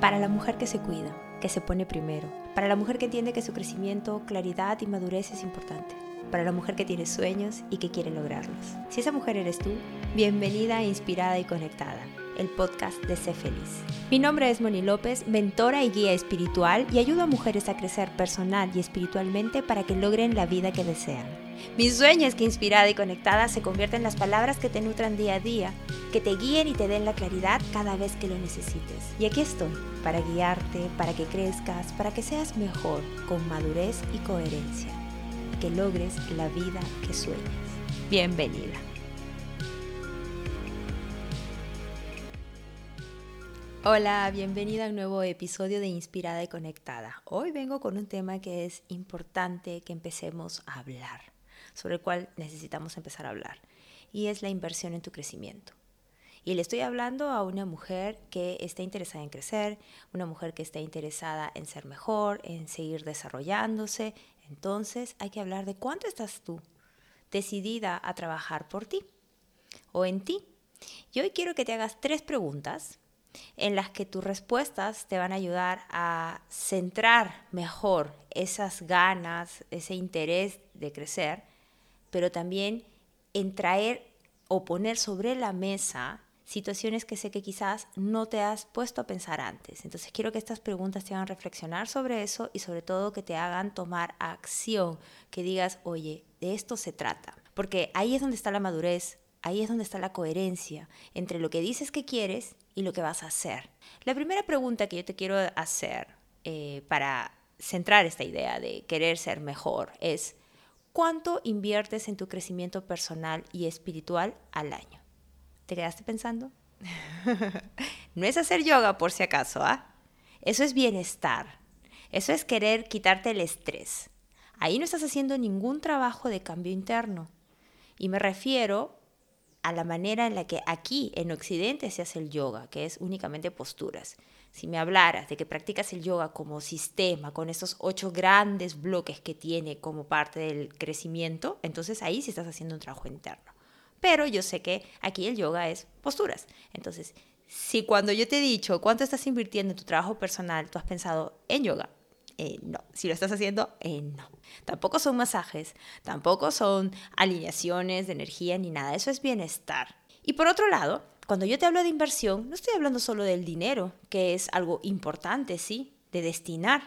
Para la mujer que se cuida, que se pone primero. Para la mujer que entiende que su crecimiento, claridad y madurez es importante. Para la mujer que tiene sueños y que quiere lograrlos. Si esa mujer eres tú, bienvenida, inspirada y conectada el podcast de Sé Feliz. Mi nombre es Moni López, mentora y guía espiritual y ayudo a mujeres a crecer personal y espiritualmente para que logren la vida que desean. Mi sueño es que inspirada y conectada se convierta en las palabras que te nutran día a día, que te guíen y te den la claridad cada vez que lo necesites. Y aquí estoy, para guiarte, para que crezcas, para que seas mejor, con madurez y coherencia, que logres la vida que sueñas. Bienvenida. Hola, bienvenida a un nuevo episodio de Inspirada y Conectada. Hoy vengo con un tema que es importante que empecemos a hablar, sobre el cual necesitamos empezar a hablar, y es la inversión en tu crecimiento. Y le estoy hablando a una mujer que está interesada en crecer, una mujer que está interesada en ser mejor, en seguir desarrollándose. Entonces hay que hablar de cuánto estás tú decidida a trabajar por ti o en ti. Y hoy quiero que te hagas tres preguntas en las que tus respuestas te van a ayudar a centrar mejor esas ganas, ese interés de crecer, pero también en traer o poner sobre la mesa situaciones que sé que quizás no te has puesto a pensar antes. Entonces quiero que estas preguntas te hagan reflexionar sobre eso y sobre todo que te hagan tomar acción, que digas, oye, de esto se trata. Porque ahí es donde está la madurez, ahí es donde está la coherencia entre lo que dices que quieres y lo que vas a hacer. La primera pregunta que yo te quiero hacer eh, para centrar esta idea de querer ser mejor es, ¿cuánto inviertes en tu crecimiento personal y espiritual al año? ¿Te quedaste pensando? no es hacer yoga por si acaso, ¿ah? Eso es bienestar. Eso es querer quitarte el estrés. Ahí no estás haciendo ningún trabajo de cambio interno. Y me refiero a la manera en la que aquí en Occidente se hace el yoga, que es únicamente posturas. Si me hablaras de que practicas el yoga como sistema, con esos ocho grandes bloques que tiene como parte del crecimiento, entonces ahí sí estás haciendo un trabajo interno. Pero yo sé que aquí el yoga es posturas. Entonces, si cuando yo te he dicho cuánto estás invirtiendo en tu trabajo personal, tú has pensado en yoga, eh, no. Si lo estás haciendo, eh, no. Tampoco son masajes, tampoco son alineaciones de energía ni nada. Eso es bienestar. Y por otro lado, cuando yo te hablo de inversión, no estoy hablando solo del dinero, que es algo importante, sí, de destinar.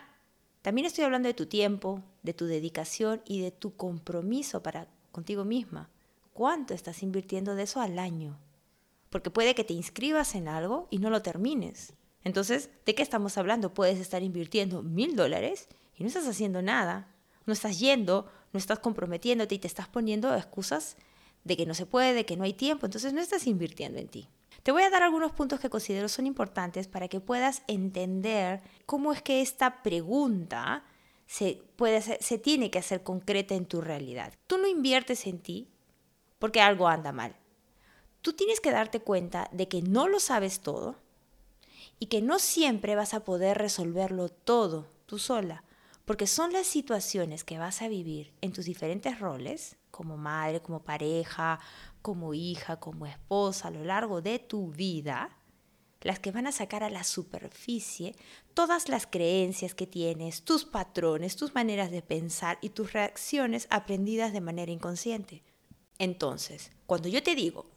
También estoy hablando de tu tiempo, de tu dedicación y de tu compromiso para contigo misma. ¿Cuánto estás invirtiendo de eso al año? Porque puede que te inscribas en algo y no lo termines. Entonces, ¿de qué estamos hablando? Puedes estar invirtiendo mil dólares y no estás haciendo nada. No estás yendo, no estás comprometiéndote y te estás poniendo excusas de que no se puede, de que no hay tiempo. Entonces, no estás invirtiendo en ti. Te voy a dar algunos puntos que considero son importantes para que puedas entender cómo es que esta pregunta se, puede se tiene que hacer concreta en tu realidad. Tú no inviertes en ti porque algo anda mal. Tú tienes que darte cuenta de que no lo sabes todo, y que no siempre vas a poder resolverlo todo tú sola, porque son las situaciones que vas a vivir en tus diferentes roles, como madre, como pareja, como hija, como esposa, a lo largo de tu vida, las que van a sacar a la superficie todas las creencias que tienes, tus patrones, tus maneras de pensar y tus reacciones aprendidas de manera inconsciente. Entonces, cuando yo te digo,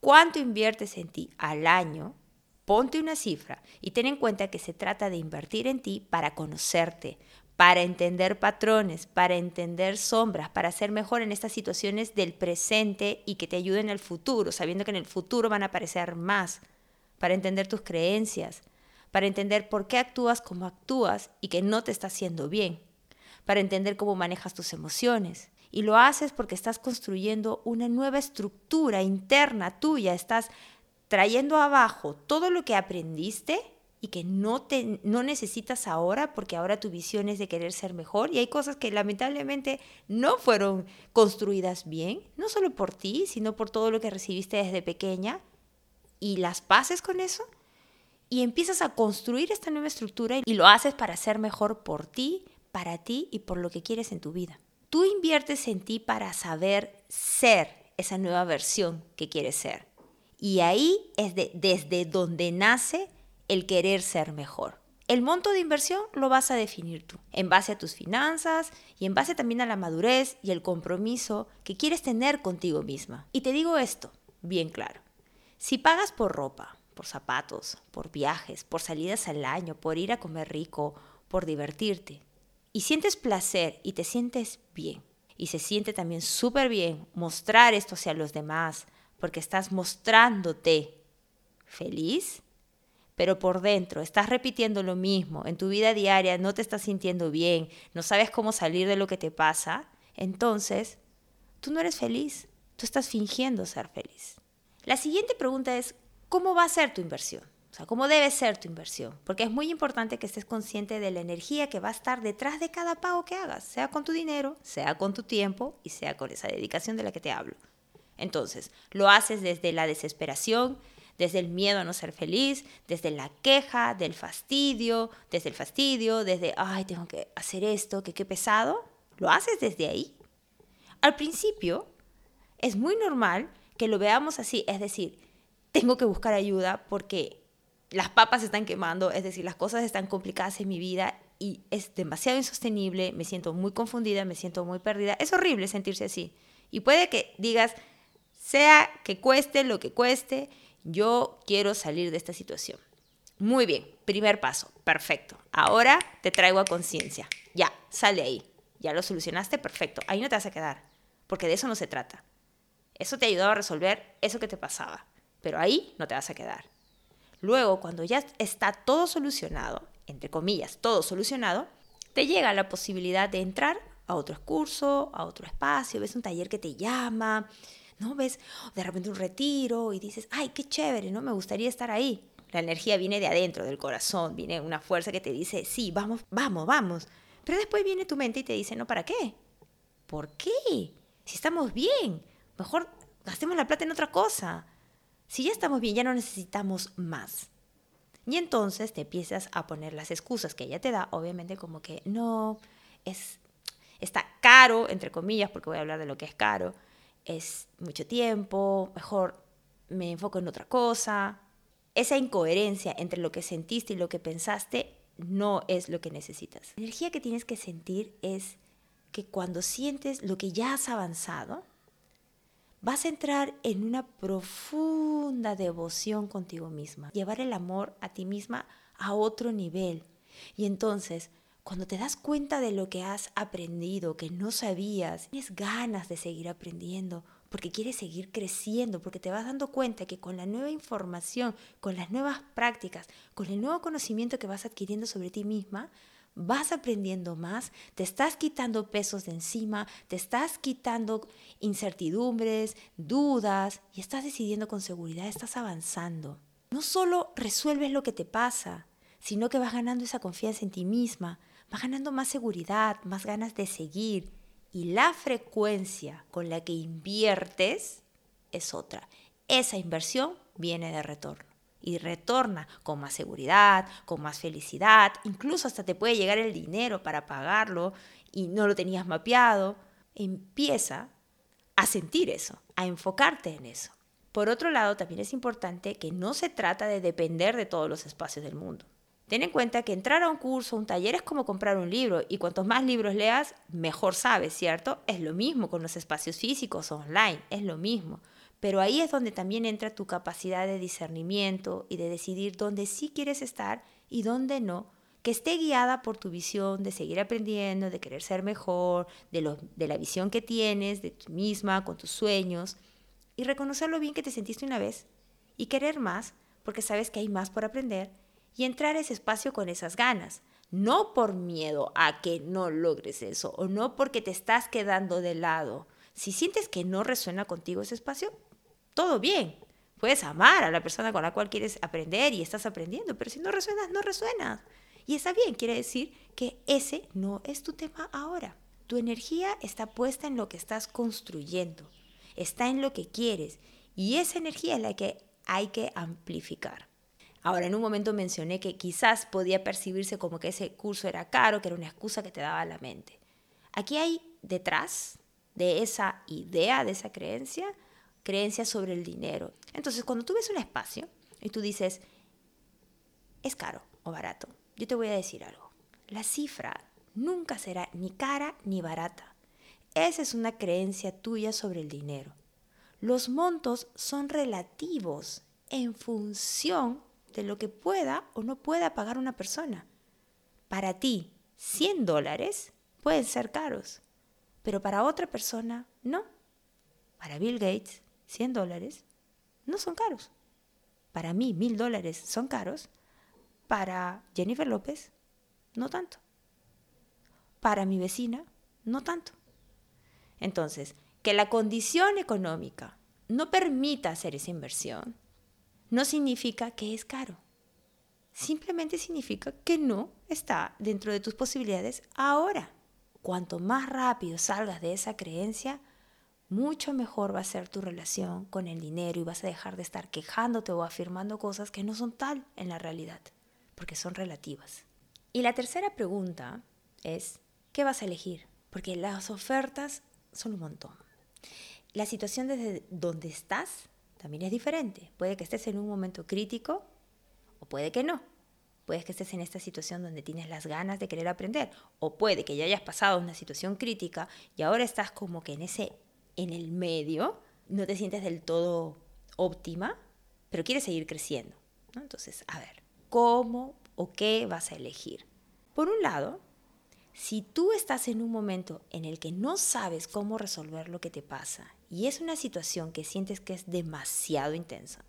¿cuánto inviertes en ti al año? Ponte una cifra y ten en cuenta que se trata de invertir en ti para conocerte, para entender patrones, para entender sombras, para ser mejor en estas situaciones del presente y que te ayuden en el futuro, sabiendo que en el futuro van a aparecer más, para entender tus creencias, para entender por qué actúas como actúas y que no te está haciendo bien, para entender cómo manejas tus emociones. Y lo haces porque estás construyendo una nueva estructura interna tuya, estás trayendo abajo todo lo que aprendiste y que no, te, no necesitas ahora porque ahora tu visión es de querer ser mejor y hay cosas que lamentablemente no fueron construidas bien, no solo por ti, sino por todo lo que recibiste desde pequeña y las pases con eso y empiezas a construir esta nueva estructura y lo haces para ser mejor por ti, para ti y por lo que quieres en tu vida. Tú inviertes en ti para saber ser esa nueva versión que quieres ser. Y ahí es desde donde nace el querer ser mejor. El monto de inversión lo vas a definir tú, en base a tus finanzas y en base también a la madurez y el compromiso que quieres tener contigo misma. Y te digo esto, bien claro. Si pagas por ropa, por zapatos, por viajes, por salidas al año, por ir a comer rico, por divertirte, y sientes placer y te sientes bien, y se siente también súper bien mostrar esto hacia los demás, porque estás mostrándote feliz, pero por dentro estás repitiendo lo mismo, en tu vida diaria no te estás sintiendo bien, no sabes cómo salir de lo que te pasa, entonces tú no eres feliz, tú estás fingiendo ser feliz. La siguiente pregunta es, ¿cómo va a ser tu inversión? O sea, ¿cómo debe ser tu inversión? Porque es muy importante que estés consciente de la energía que va a estar detrás de cada pago que hagas, sea con tu dinero, sea con tu tiempo y sea con esa dedicación de la que te hablo. Entonces, lo haces desde la desesperación, desde el miedo a no ser feliz, desde la queja, del fastidio, desde el fastidio, desde, ay, tengo que hacer esto, que qué pesado. Lo haces desde ahí. Al principio, es muy normal que lo veamos así, es decir, tengo que buscar ayuda porque las papas están quemando, es decir, las cosas están complicadas en mi vida y es demasiado insostenible, me siento muy confundida, me siento muy perdida. Es horrible sentirse así. Y puede que digas, sea que cueste lo que cueste, yo quiero salir de esta situación. Muy bien, primer paso, perfecto. Ahora te traigo a conciencia. Ya, sale ahí. Ya lo solucionaste, perfecto. Ahí no te vas a quedar, porque de eso no se trata. Eso te ayudaba a resolver eso que te pasaba, pero ahí no te vas a quedar. Luego, cuando ya está todo solucionado, entre comillas, todo solucionado, te llega la posibilidad de entrar a otro curso, a otro espacio, ves un taller que te llama, ¿no? Ves de repente un retiro y dices, ay, qué chévere, ¿no? Me gustaría estar ahí. La energía viene de adentro, del corazón, viene una fuerza que te dice, sí, vamos, vamos, vamos. Pero después viene tu mente y te dice, no, ¿para qué? ¿Por qué? Si estamos bien, mejor gastemos la plata en otra cosa. Si ya estamos bien, ya no necesitamos más. Y entonces te empiezas a poner las excusas que ella te da, obviamente como que no, es, está caro, entre comillas, porque voy a hablar de lo que es caro, es mucho tiempo, mejor me enfoco en otra cosa. Esa incoherencia entre lo que sentiste y lo que pensaste no es lo que necesitas. La energía que tienes que sentir es que cuando sientes lo que ya has avanzado, vas a entrar en una profunda devoción contigo misma, llevar el amor a ti misma a otro nivel. Y entonces cuando te das cuenta de lo que has aprendido, que no sabías, tienes ganas de seguir aprendiendo, porque quieres seguir creciendo, porque te vas dando cuenta que con la nueva información, con las nuevas prácticas, con el nuevo conocimiento que vas adquiriendo sobre ti misma, vas aprendiendo más, te estás quitando pesos de encima, te estás quitando incertidumbres, dudas y estás decidiendo con seguridad, estás avanzando. No solo resuelves lo que te pasa, sino que vas ganando esa confianza en ti misma, va ganando más seguridad, más ganas de seguir. Y la frecuencia con la que inviertes es otra. Esa inversión viene de retorno. Y retorna con más seguridad, con más felicidad, incluso hasta te puede llegar el dinero para pagarlo y no lo tenías mapeado. Empieza a sentir eso, a enfocarte en eso. Por otro lado, también es importante que no se trata de depender de todos los espacios del mundo. Ten en cuenta que entrar a un curso, un taller es como comprar un libro y cuantos más libros leas, mejor sabes, ¿cierto? Es lo mismo con los espacios físicos online, es lo mismo. Pero ahí es donde también entra tu capacidad de discernimiento y de decidir dónde sí quieres estar y dónde no, que esté guiada por tu visión de seguir aprendiendo, de querer ser mejor, de la visión que tienes, de ti misma, con tus sueños, y reconocer lo bien que te sentiste una vez y querer más porque sabes que hay más por aprender y entrar a ese espacio con esas ganas. No por miedo a que no logres eso o no porque te estás quedando de lado. Si sientes que no resuena contigo ese espacio, todo bien. Puedes amar a la persona con la cual quieres aprender y estás aprendiendo, pero si no resuenas, no resuenas. Y está bien, quiere decir que ese no es tu tema ahora. Tu energía está puesta en lo que estás construyendo, está en lo que quieres y esa energía es la que hay que amplificar. Ahora, en un momento mencioné que quizás podía percibirse como que ese curso era caro, que era una excusa que te daba la mente. Aquí hay detrás de esa idea, de esa creencia, creencia sobre el dinero. Entonces, cuando tú ves un espacio y tú dices, es caro o barato. Yo te voy a decir algo. La cifra nunca será ni cara ni barata. Esa es una creencia tuya sobre el dinero. Los montos son relativos en función de lo que pueda o no pueda pagar una persona. Para ti, 100 dólares pueden ser caros, pero para otra persona no. Para Bill Gates, 100 dólares no son caros. Para mí, 1000 dólares son caros. Para Jennifer López, no tanto. Para mi vecina, no tanto. Entonces, que la condición económica no permita hacer esa inversión, no significa que es caro. Simplemente significa que no está dentro de tus posibilidades ahora. Cuanto más rápido salgas de esa creencia, mucho mejor va a ser tu relación con el dinero y vas a dejar de estar quejándote o afirmando cosas que no son tal en la realidad, porque son relativas. Y la tercera pregunta es, ¿qué vas a elegir? Porque las ofertas son un montón. La situación desde donde estás también es diferente. Puede que estés en un momento crítico o puede que no. Puede que estés en esta situación donde tienes las ganas de querer aprender o puede que ya hayas pasado una situación crítica y ahora estás como que en ese en el medio, no te sientes del todo óptima, pero quieres seguir creciendo. Entonces, a ver, ¿cómo o qué vas a elegir? Por un lado, si tú estás en un momento en el que no sabes cómo resolver lo que te pasa y es una situación que sientes que es demasiado intensa,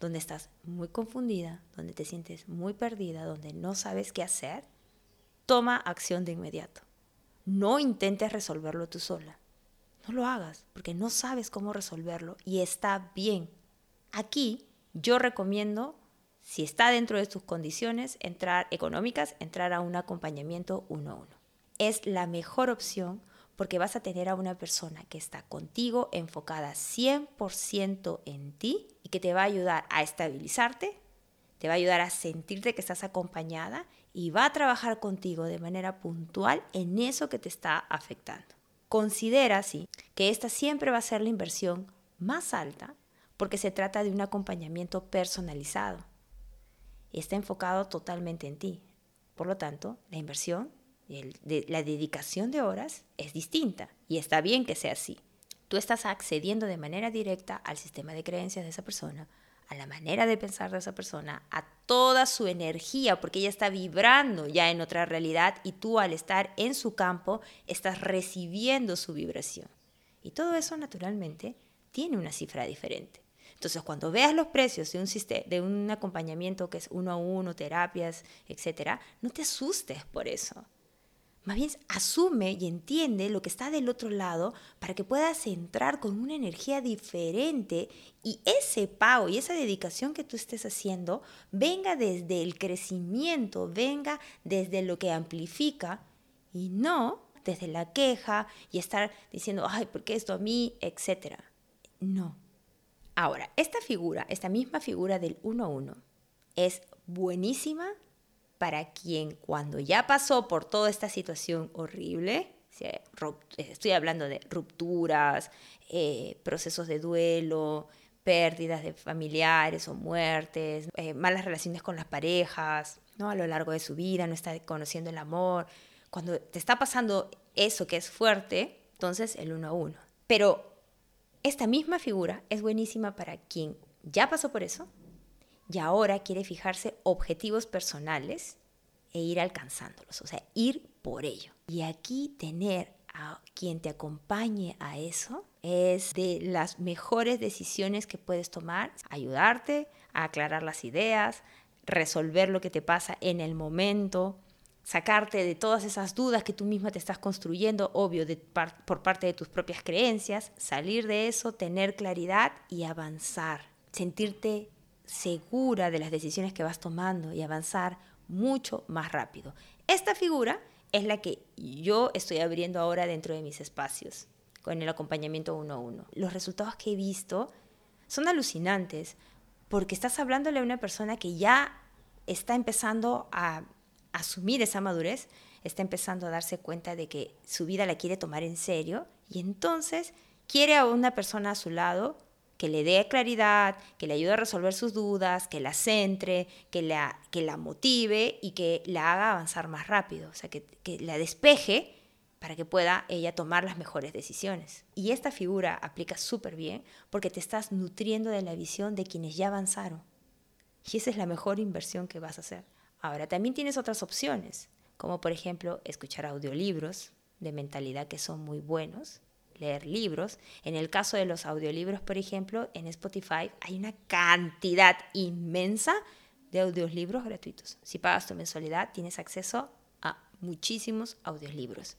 donde estás muy confundida, donde te sientes muy perdida, donde no sabes qué hacer, toma acción de inmediato. No intentes resolverlo tú sola. No lo hagas porque no sabes cómo resolverlo y está bien. Aquí yo recomiendo si está dentro de tus condiciones entrar económicas, entrar a un acompañamiento uno a uno. Es la mejor opción porque vas a tener a una persona que está contigo enfocada 100% en ti y que te va a ayudar a estabilizarte, te va a ayudar a sentirte que estás acompañada y va a trabajar contigo de manera puntual en eso que te está afectando. Considera, sí, que esta siempre va a ser la inversión más alta porque se trata de un acompañamiento personalizado está enfocado totalmente en ti. Por lo tanto, la inversión, la dedicación de horas es distinta y está bien que sea así. Tú estás accediendo de manera directa al sistema de creencias de esa persona, a la manera de pensar de esa persona, a toda su energía, porque ella está vibrando ya en otra realidad y tú al estar en su campo estás recibiendo su vibración. Y todo eso naturalmente tiene una cifra diferente. Entonces, cuando veas los precios de un, de un acompañamiento que es uno a uno, terapias, etcétera, no te asustes por eso. Más bien, asume y entiende lo que está del otro lado para que puedas entrar con una energía diferente y ese pago y esa dedicación que tú estés haciendo venga desde el crecimiento, venga desde lo que amplifica y no desde la queja y estar diciendo, ay, ¿por qué esto a mí? etcétera. No, Ahora, esta figura, esta misma figura del 1-1, es buenísima para quien cuando ya pasó por toda esta situación horrible, estoy hablando de rupturas, eh, procesos de duelo, pérdidas de familiares o muertes, eh, malas relaciones con las parejas, ¿no? a lo largo de su vida, no está conociendo el amor. Cuando te está pasando eso que es fuerte, entonces el 1 a 1. Pero esta misma figura es buenísima para quien ya pasó por eso y ahora quiere fijarse objetivos personales e ir alcanzándolos, o sea, ir por ello. Y aquí tener a quien te acompañe a eso es de las mejores decisiones que puedes tomar, ayudarte a aclarar las ideas, resolver lo que te pasa en el momento, sacarte de todas esas dudas que tú misma te estás construyendo, obvio, por parte de tus propias creencias, salir de eso, tener claridad y avanzar, sentirte segura de las decisiones que vas tomando y avanzar mucho más rápido. Esta figura es la que yo estoy abriendo ahora dentro de mis espacios con el acompañamiento uno a uno. Los resultados que he visto son alucinantes porque estás hablándole a una persona que ya está empezando a asumir esa madurez, está empezando a darse cuenta de que su vida la quiere tomar en serio y entonces quiere a una persona a su lado que le dé claridad, que le ayude a resolver sus dudas, que la centre, que la, que la motive y que la haga avanzar más rápido, o sea, que, que la despeje para que pueda ella tomar las mejores decisiones. Y esta figura aplica súper bien porque te estás nutriendo de la visión de quienes ya avanzaron. Y esa es la mejor inversión que vas a hacer. Ahora, también tienes otras opciones, como por ejemplo escuchar audiolibros de mentalidad que son muy buenos, leer libros. En el caso de los audiolibros, por ejemplo, en Spotify hay una cantidad inmensa de audiolibros gratuitos. Si pagas tu mensualidad, tienes acceso a muchísimos audiolibros.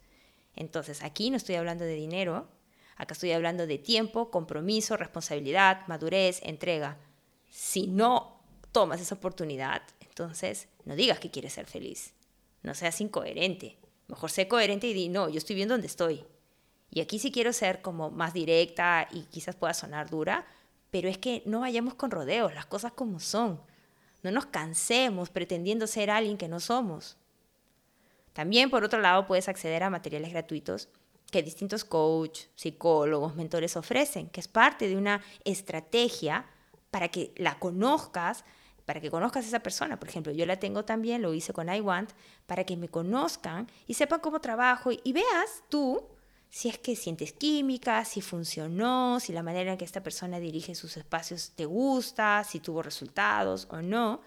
Entonces, aquí no estoy hablando de dinero, acá estoy hablando de tiempo, compromiso, responsabilidad, madurez, entrega. Si no tomas esa oportunidad, entonces no digas que quieres ser feliz. No seas incoherente. Mejor sé coherente y di, no, yo estoy bien donde estoy. Y aquí sí quiero ser como más directa y quizás pueda sonar dura, pero es que no vayamos con rodeos, las cosas como son. No nos cansemos pretendiendo ser alguien que no somos. También, por otro lado, puedes acceder a materiales gratuitos que distintos coaches, psicólogos, mentores ofrecen, que es parte de una estrategia para que la conozcas, para que conozcas a esa persona. Por ejemplo, yo la tengo también, lo hice con iWant, para que me conozcan y sepan cómo trabajo y veas tú si es que sientes química, si funcionó, si la manera en que esta persona dirige sus espacios te gusta, si tuvo resultados o no.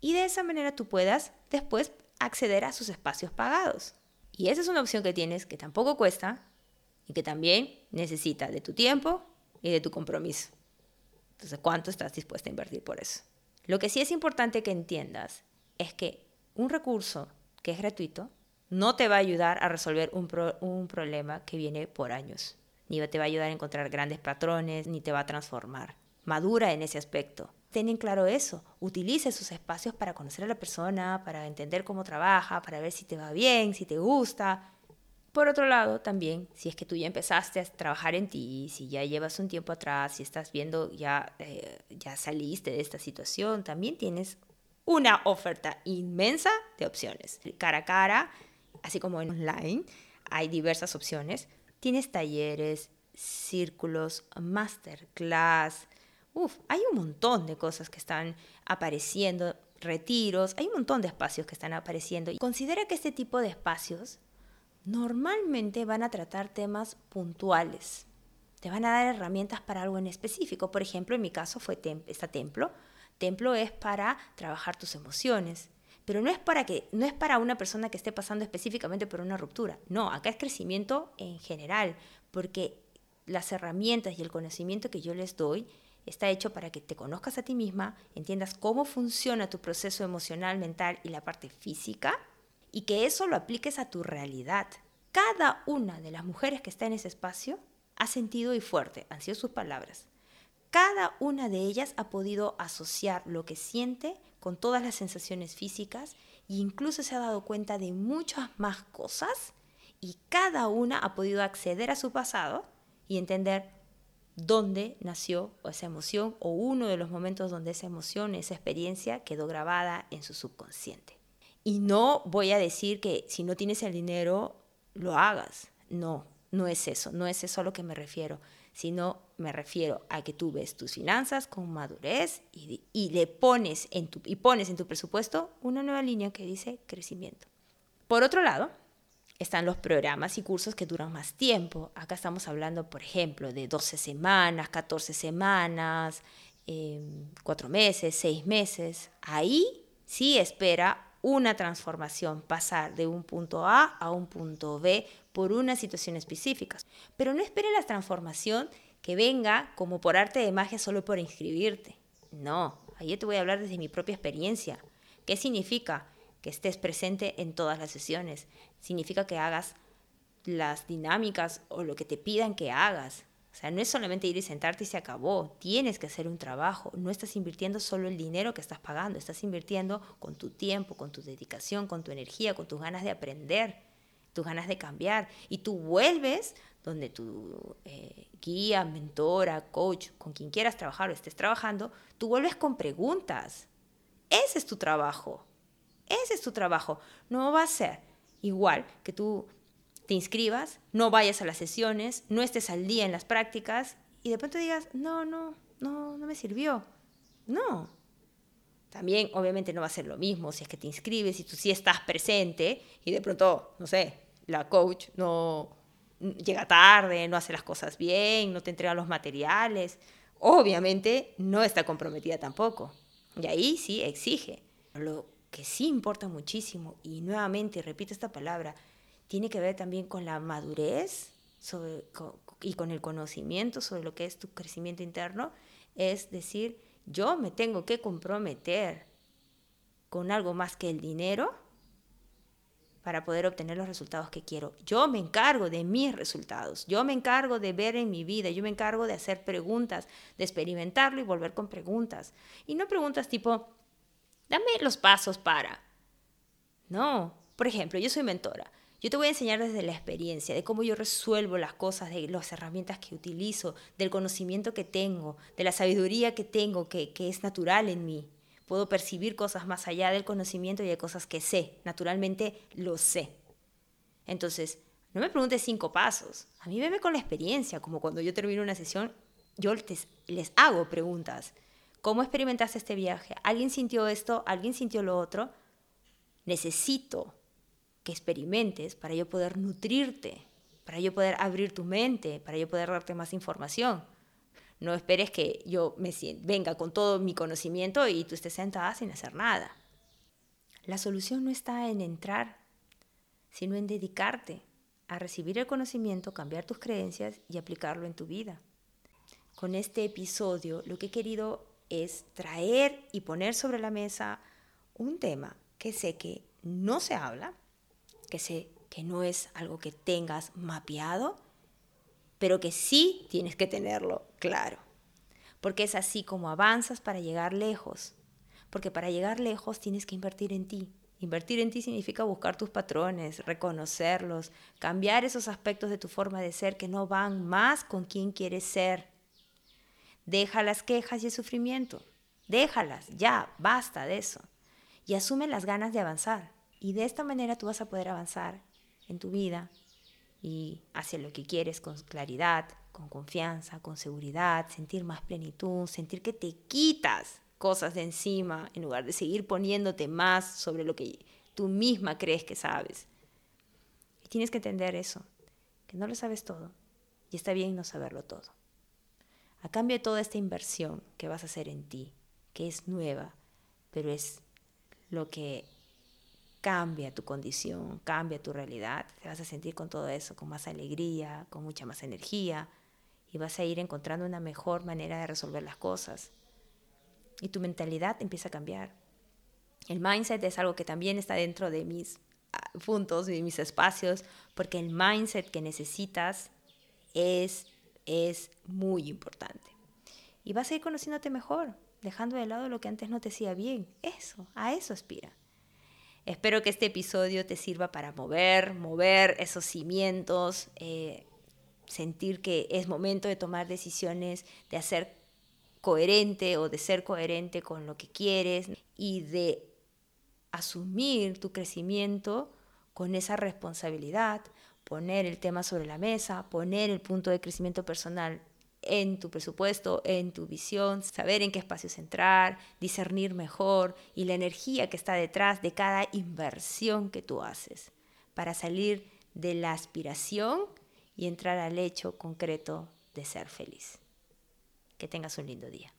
Y de esa manera tú puedas después acceder a sus espacios pagados. Y esa es una opción que tienes que tampoco cuesta y que también necesita de tu tiempo y de tu compromiso. Entonces, ¿cuánto estás dispuesta a invertir por eso? Lo que sí es importante que entiendas es que un recurso que es gratuito no te va a ayudar a resolver un, problema que viene por años, ni te va a ayudar a encontrar grandes patrones, ni te va a transformar. Madura en ese aspecto ten claro eso. Utilice esos espacios para conocer a la persona, para entender cómo trabaja, para ver si te va bien, si te gusta. Por otro lado, también, si es que tú ya empezaste a trabajar en ti, si ya llevas un tiempo atrás, si estás viendo, ya, eh, ya saliste de esta situación, también tienes una oferta inmensa de opciones. Cara a cara, así como en online, hay diversas opciones. Tienes talleres, círculos, masterclass, Uf, hay un montón de cosas que están apareciendo, retiros, hay un montón de espacios que están apareciendo. Y considera que este tipo de espacios normalmente van a tratar temas puntuales. Te van a dar herramientas para algo en específico. Por ejemplo, en mi caso fue esta templo. Templo es para trabajar tus emociones, pero no es para que no es para una persona que esté pasando específicamente por una ruptura. No, acá es crecimiento en general, porque las herramientas y el conocimiento que yo les doy Está hecho para que te conozcas a ti misma, entiendas cómo funciona tu proceso emocional, mental y la parte física y que eso lo apliques a tu realidad. Cada una de las mujeres que está en ese espacio ha sentido y fuerte, han sido sus palabras. Cada una de ellas ha podido asociar lo que siente con todas las sensaciones físicas e incluso se ha dado cuenta de muchas más cosas y cada una ha podido acceder a su pasado y entender dónde nació esa emoción o uno de los momentos donde esa emoción, esa experiencia quedó grabada en su subconsciente. Y no voy a decir que si no tienes el dinero, lo hagas. No, no es eso, no es eso a lo que me refiero, sino me refiero a que tú ves tus finanzas con madurez y, le pones en tu, y pones en tu presupuesto una nueva línea que dice crecimiento. Por otro lado, están los programas y cursos que duran más tiempo. Acá estamos hablando, por ejemplo, de 12 semanas, 14 semanas, eh, 4 meses, 6 meses. Ahí sí espera una transformación, pasar de un punto A a un punto B por una situación específica. Pero no espere la transformación que venga como por arte de magia solo por inscribirte. No, ahí te voy a hablar desde mi propia experiencia. ¿Qué significa? que estés presente en todas las sesiones. Significa que hagas las dinámicas o lo que te pidan que hagas. O sea, no es solamente ir y sentarte y se acabó. Tienes que hacer un trabajo. No estás invirtiendo solo el dinero que estás pagando. Estás invirtiendo con tu tiempo, con tu dedicación, con tu energía, con tus ganas de aprender, tus ganas de cambiar. Y tú vuelves donde tu eh, guía, mentora, coach, con quien quieras trabajar o estés trabajando, tú vuelves con preguntas. Ese es tu trabajo. Ese es tu trabajo. No va a ser igual que tú te inscribas, no vayas a las sesiones, no estés al día en las prácticas y de pronto digas, no, no, no, no me sirvió. No. También obviamente no va a ser lo mismo si es que te inscribes y tú sí estás presente y de pronto, no sé, la coach no llega tarde, no hace las cosas bien, no te entrega los materiales. Obviamente no está comprometida tampoco. Y ahí sí exige. Lo que sí importa muchísimo, y nuevamente repito esta palabra, tiene que ver también con la madurez y con el conocimiento sobre lo que es tu crecimiento interno, es decir, yo me tengo que comprometer con algo más que el dinero para poder obtener los resultados que quiero. Yo me encargo de mis resultados, yo me encargo de ver en mi vida, yo me encargo de hacer preguntas, de experimentarlo y volver con preguntas. Y no preguntas tipo, dame los pasos para. No, por ejemplo, yo soy mentora. Yo te voy a enseñar desde la experiencia, de cómo yo resuelvo las cosas, de las herramientas que utilizo, del conocimiento que tengo, de la sabiduría que tengo, que, que es natural en mí. Puedo percibir cosas más allá del conocimiento y de cosas que sé. Naturalmente lo sé. Entonces, no me preguntes cinco pasos. A mí veme con la experiencia, como cuando yo termino una sesión, yo les hago preguntas. ¿Cómo experimentaste este viaje? ¿Alguien sintió esto? ¿Alguien sintió lo otro? Necesito que experimentes para yo poder nutrirte, para yo poder abrir tu mente, para yo poder darte más información. No esperes que yo me venga con todo mi conocimiento y tú estés sentada sin hacer nada. La solución no está en entrar, sino en dedicarte a recibir el conocimiento, cambiar tus creencias y aplicarlo en tu vida. Con este episodio lo que he querido es traer y poner sobre la mesa un tema que sé que no se habla, que sé que no es algo que tengas mapeado, pero que sí tienes que tenerlo claro. Porque es así como avanzas para llegar lejos. Porque para llegar lejos tienes que invertir en ti. Invertir en ti significa buscar tus patrones, reconocerlos, cambiar esos aspectos de tu forma de ser que no van más con quien quieres ser. Deja las quejas y el sufrimiento. Déjalas, ya, basta de eso. Y asume las ganas de avanzar. Y de esta manera tú vas a poder avanzar en tu vida y hacia lo que quieres con claridad, con confianza, con seguridad, sentir más plenitud, sentir que te quitas cosas de encima en lugar de seguir poniéndote más sobre lo que tú misma crees que sabes. Y tienes que entender eso, que no lo sabes todo y está bien no saberlo todo. A cambio de toda esta inversión que vas a hacer en ti, que es nueva, pero es lo que cambia tu condición, cambia tu realidad. Te vas a sentir con todo eso, con más alegría, con mucha más energía y vas a ir encontrando una mejor manera de resolver las cosas. Y tu mentalidad empieza a cambiar. El mindset es algo que también está dentro de mis ah, puntos y mis espacios, porque el mindset que necesitas es, es muy importante. Y vas a ir conociéndote mejor, dejando de lado lo que antes no te hacía bien. Eso, a eso aspira. Espero que este episodio te sirva para mover, mover esos cimientos, eh, sentir que es momento de tomar decisiones, de hacer coherente o de ser coherente con lo que quieres y de asumir tu crecimiento con esa responsabilidad, poner el tema sobre la mesa, poner el punto de crecimiento personal en tu presupuesto, en tu visión, saber en qué espacios entrar, discernir mejor y la energía que está detrás de cada inversión que tú haces para salir de la aspiración y entrar al hecho concreto de ser feliz. Que tengas un lindo día.